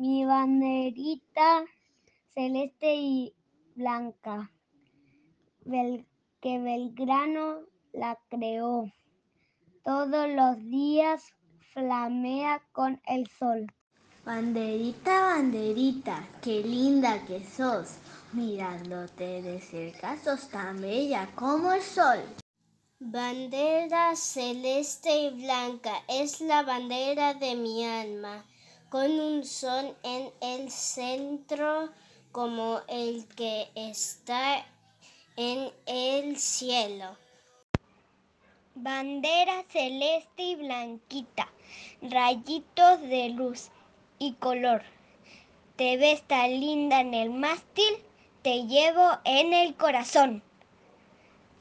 Mi banderita celeste y blanca, que Belgrano la creó. Todos los días flamea con el sol. Banderita, banderita, qué linda que sos. Mirándote de cerca sos tan bella como el sol. Bandera celeste y blanca es la bandera de mi alma, con un sol en el centro como el que está en el cielo. Bandera celeste y blanquita, rayitos de luz y color. Te ves tan linda en el mástil, te llevo en el corazón.